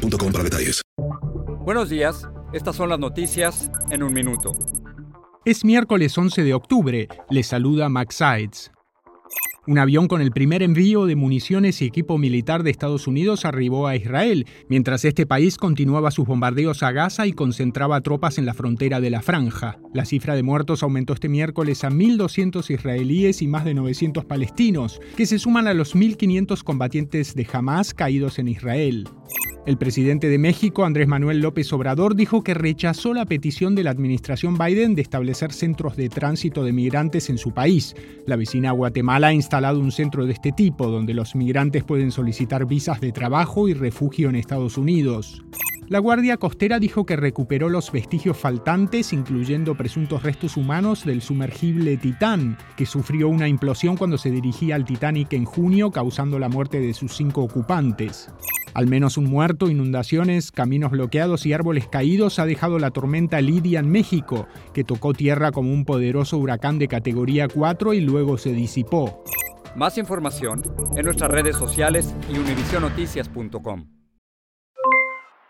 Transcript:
boostmobile.com para detalles. Buenos días, estas son las noticias en un minuto. Es miércoles 11 de octubre, le saluda Max Sides. Un avión con el primer envío de municiones y equipo militar de Estados Unidos arribó a Israel, mientras este país continuaba sus bombardeos a Gaza y concentraba tropas en la frontera de la franja. La cifra de muertos aumentó este miércoles a 1.200 israelíes y más de 900 palestinos, que se suman a los 1.500 combatientes de Hamas caídos en Israel. El presidente de México, Andrés Manuel López Obrador, dijo que rechazó la petición de la administración Biden de establecer centros de tránsito de migrantes en su país. La vecina Guatemala ha instalado un centro de este tipo, donde los migrantes pueden solicitar visas de trabajo y refugio en Estados Unidos. La Guardia Costera dijo que recuperó los vestigios faltantes, incluyendo presuntos restos humanos del sumergible Titán, que sufrió una implosión cuando se dirigía al Titanic en junio, causando la muerte de sus cinco ocupantes. Al menos un muerto, inundaciones, caminos bloqueados y árboles caídos ha dejado la tormenta Lidia en México, que tocó tierra como un poderoso huracán de categoría 4 y luego se disipó. Más información en nuestras redes sociales y univisionoticias.com.